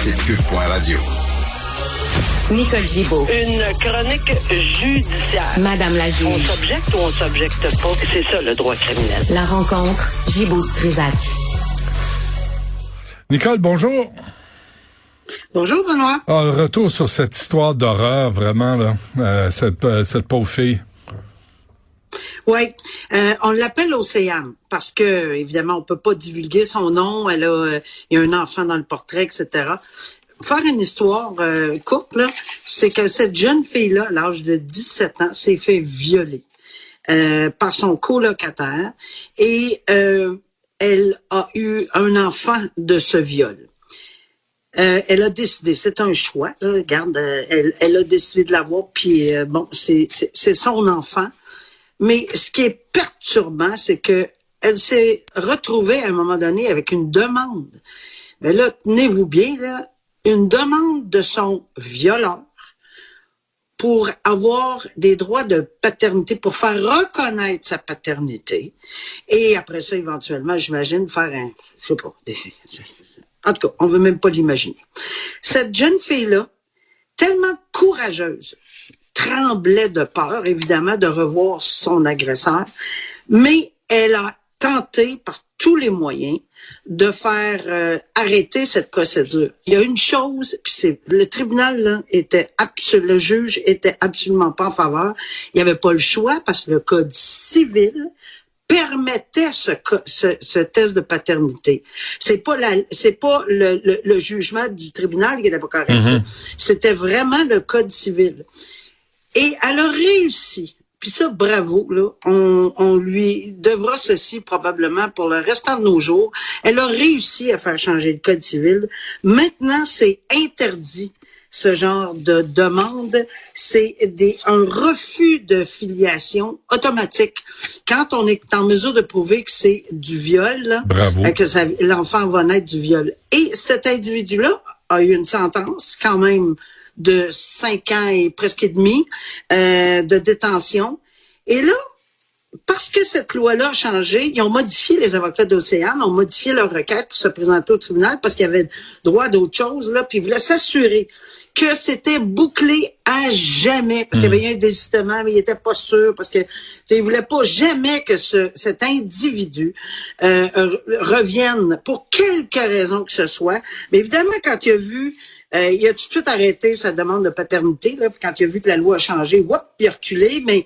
site cube.radio. Nicole Gibaud. Une chronique judiciaire. Madame la On juge. s'objecte ou on s'objecte pas? C'est ça le droit criminel. La rencontre Gibaud-Strisac. Nicole, bonjour. Bonjour, Benoît. Ah, le retour sur cette histoire d'horreur, vraiment, là, euh, cette, euh, cette pauvre fille. Oui, euh, on l'appelle Océane parce que, évidemment, on peut pas divulguer son nom. Elle a, euh, il y a un enfant dans le portrait, etc. Faire une histoire euh, courte, là, c'est que cette jeune fille-là, à l'âge de 17 ans, s'est fait violer par son colocataire et elle a eu un enfant de ce viol. Elle a décidé, c'est un choix. Là, regarde, elle, a décidé de l'avoir, puis bon, c'est son enfant. Mais ce qui est perturbant, c'est que elle s'est retrouvée à un moment donné avec une demande. Mais là, tenez-vous bien, là, une demande de son violeur pour avoir des droits de paternité, pour faire reconnaître sa paternité. Et après ça, éventuellement, j'imagine, faire un, je sais pas, en tout cas, on veut même pas l'imaginer. Cette jeune fille-là, tellement courageuse, tremblait de peur, évidemment, de revoir son agresseur, mais elle a tenté par tous les moyens de faire euh, arrêter cette procédure. Il y a une chose, puis c'est le tribunal là, était absolu, le juge était absolument pas en faveur. Il n'y avait pas le choix parce que le code civil permettait ce, co- ce, ce test de paternité. C'est pas la, c'est pas le, le, le jugement du tribunal qui était pas correct. C'était vraiment le code civil. Et elle a réussi. Puis ça, bravo, là. On, on lui devra ceci probablement pour le restant de nos jours. Elle a réussi à faire changer le code civil. Maintenant, c'est interdit ce genre de demande, c'est des, un refus de filiation automatique. Quand on est en mesure de prouver que c'est du viol, là, Bravo. euh, que l'enfant va naître du viol. Et cet individu-là a eu une sentence quand même de cinq ans et presque et demi euh, de détention. Et là, parce que cette loi-là a changé, ils ont modifié les avocats d'Océane, ont modifié leur requête pour se présenter au tribunal parce qu'il y avait droit d'autre chose, là, puis ils voulaient s'assurer que c'était bouclé à jamais, parce qu'il y avait eu un désistement, mais il était pas sûr, parce que il voulait pas jamais que ce, cet individu euh, re- revienne pour quelque raison que ce soit. Mais évidemment, quand il a vu euh, il a tout de suite arrêté sa demande de paternité, là, quand il a vu que la loi a changé, whoop, il a reculé. Mais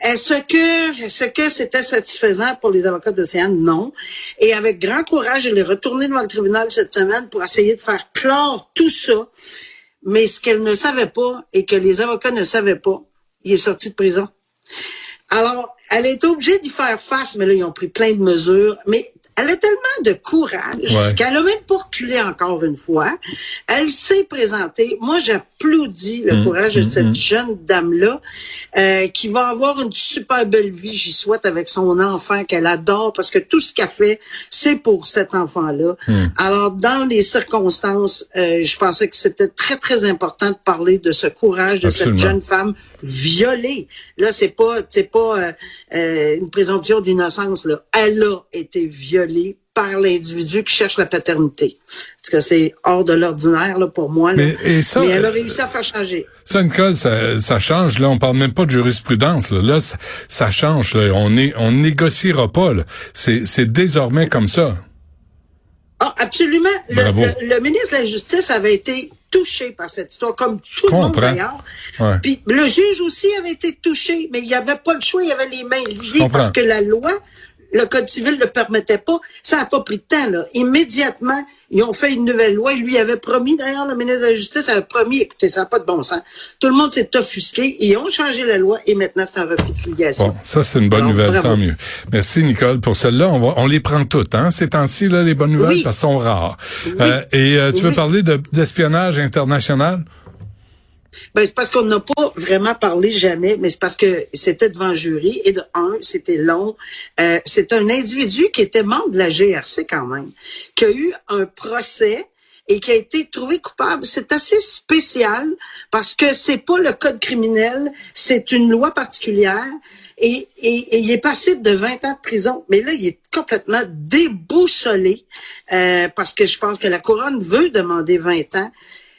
est-ce que est-ce que c'était satisfaisant pour les avocats d'Océane? Non. Et avec grand courage, il est retourné devant le tribunal cette semaine pour essayer de faire clore tout ça. Mais ce qu'elle ne savait pas et que les avocats ne savaient pas, il est sorti de prison. Alors, elle est obligée d'y faire face, mais là, ils ont pris plein de mesures. Mais elle a tellement de courage Ouais. qu'elle a même pas reculé encore une fois. Elle s'est présentée. Moi, j'applaudis le courage de cette jeune dame-là euh, qui va avoir une super belle vie, j'y souhaite, avec son enfant qu'elle adore parce que tout ce qu'elle fait, c'est pour cet enfant-là. Alors, dans les circonstances, euh, je pensais que c'était très, très important de parler de ce courage de Absolument. cette jeune femme violée. Là, c'est pas, c'est pas euh, euh, une présomption d'innocence. Là, elle a été violée par l'individu qui cherche la paternité. Parce que c'est hors de l'ordinaire là pour moi. Là. Mais- et ça, Mais elle a euh, réussi à faire changer. Ça, Nicole, ça, ça change. Là, on parle même pas de jurisprudence. Là, Là, ça, ça change. Là. On est, on négociera pas. là. C'est, c'est désormais comme ça. Ah, absolument. Le, Bravo. le- le ministre de la Justice avait été touché par cette histoire, comme tout le monde d'ailleurs. Ouais. Puis le juge aussi avait été touché, mais il n'y avait pas le choix, il avait les mains liées parce que la loi, le Code civil ne le permettait pas. Ça n'a pas pris de temps. Là. Immédiatement, ils ont fait une nouvelle loi. Il lui avait promis, d'ailleurs, le ministre de la Justice avait promis, écoutez, ça n'a pas de bon sens. Tout le monde s'est offusqué. Ils ont changé la loi et maintenant, c'est un refus de filiation. Bon, ça, c'est une bonne Alors, nouvelle, bravo. tant mieux. Merci, Nicole, pour celle-là. On, va, on les prend toutes, hein, ces temps-ci, là, les bonnes nouvelles, Oui. parce qu'elles sont rares. Euh, et euh, tu veux parler de, d'espionnage international? Ben, c'est parce qu'on n'a pas vraiment parlé jamais, mais c'est parce que c'était devant jury et de un, c'était long. Euh, c'est un individu qui était membre de la GRC quand même, qui a eu un procès et qui a été trouvé coupable. C'est assez spécial parce que c'est pas le code criminel, c'est une loi particulière. Et, et, il est passible de 20 ans de prison. Mais là, il est complètement déboussolé euh, parce que je pense que la couronne veut demander 20 ans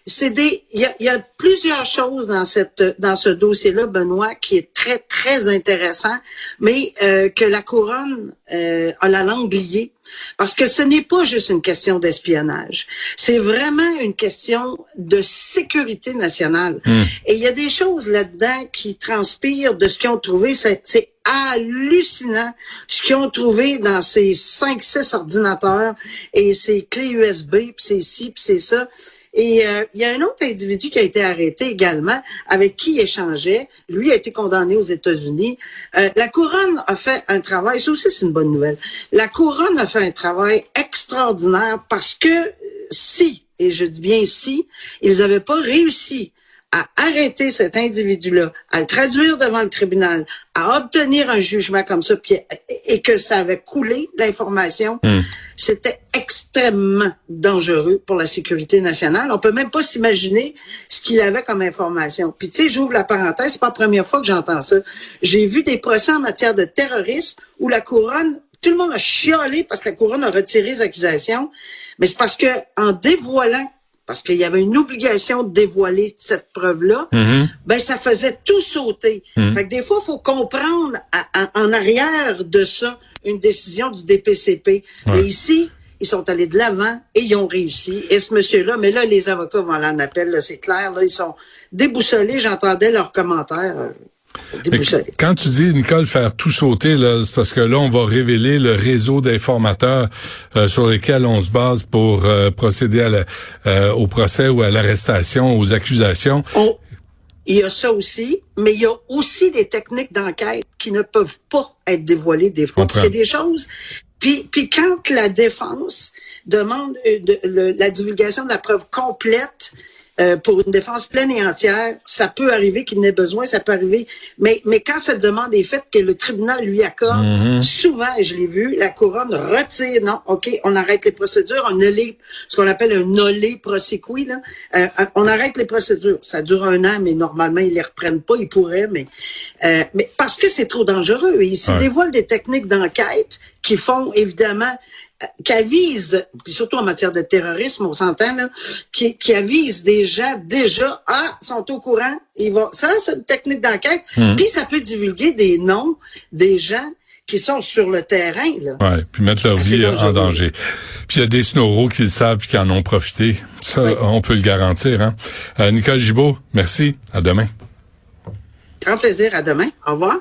c'est des, il y a, y a, plusieurs choses dans cette, dans ce dossier-là, Benoît, qui est très, très intéressant, mais euh, que la couronne euh, a la langue liée. Parce que ce n'est pas juste une question d'espionnage. C'est vraiment une question de sécurité nationale. Hmm. Et il y a des choses là-dedans qui transpirent de ce qu'ils ont trouvé. C'est hallucinant ce qu'ils ont trouvé dans ces 5-6 ordinateurs et ces clés USB, puis c'est ci, puis c'est ça. Et euh, il y a un autre individu qui a été arrêté également, avec qui il échangeait. Lui a été condamné aux États-Unis. Euh, la couronne a fait un travail, ça aussi c'est une bonne nouvelle. La couronne a fait un travail extraordinaire parce que si, et je dis bien si, ils n'avaient pas réussi à arrêter cet individu-là, à le traduire devant le tribunal, à obtenir un jugement comme ça, puis, et que ça avait coulé l'information, hmm. c'était extrêmement dangereux pour la sécurité nationale. On peut même pas s'imaginer ce qu'il avait comme information. Puis tu sais, j'ouvre la parenthèse, c'est pas la première fois que j'entends ça. J'ai vu des procès en matière de terrorisme où la couronne, tout le monde a chialé parce que la couronne a retiré les accusations, mais c'est parce que en dévoilant parce qu'il y avait une obligation de dévoiler cette preuve-là, mm-hmm. ben ça faisait tout sauter. Mm-hmm. Fait que des fois, il faut comprendre en arrière de ça une décision du DPCP. Mais ici, ils sont allés de l'avant et ils ont réussi. Et ce monsieur-là, mais là, les avocats vont en appel, c'est clair, là, ils sont déboussolés, j'entendais leurs commentaires. Euh, quand tu dis, Nicole, faire tout sauter, c'est parce que là, on va révéler le réseau d'informateurs euh, sur lesquels on se base pour euh, procéder à euh, au procès ou à l'arrestation, aux accusations. il y a ça aussi, mais il y a aussi des techniques d'enquête qui ne peuvent pas être dévoilées des fois. Parce qu'il y a des choses puis, puis quand la défense demande la divulgation de la preuve complète, euh, pour une défense pleine et entière, ça peut arriver qu'il n'ait besoin, ça peut arriver. Mais, mais quand cette demande est faite, que le tribunal lui accorde, mhm. souvent, et je l'ai vu, la couronne retire, non, OK, on arrête les procédures, on les, ce qu'on appelle un nolé prosequi, là. Euh, on arrête les procédures. Ça dure un an, mais normalement, ils les reprennent pas, ils pourraient, mais, euh, mais parce que c'est trop dangereux. Ils se dévoilent des techniques d'enquête qui font, évidemment, qui avise, puis surtout en matière de terrorisme, on s'entend, là, qui, qui avise des gens déjà, ah, sont au courant, ils vont, ça, c'est une technique d'enquête, hmm. puis ça peut divulguer des noms des gens qui sont sur le terrain. Là. Ouais, puis mettre leur vie en danger. Puis il y a des snoros qui le savent et qui en ont profité. Ça, on peut le garantir. Hein? Euh, Nicole Gibault, merci. À demain. Grand plaisir. À demain. Au revoir.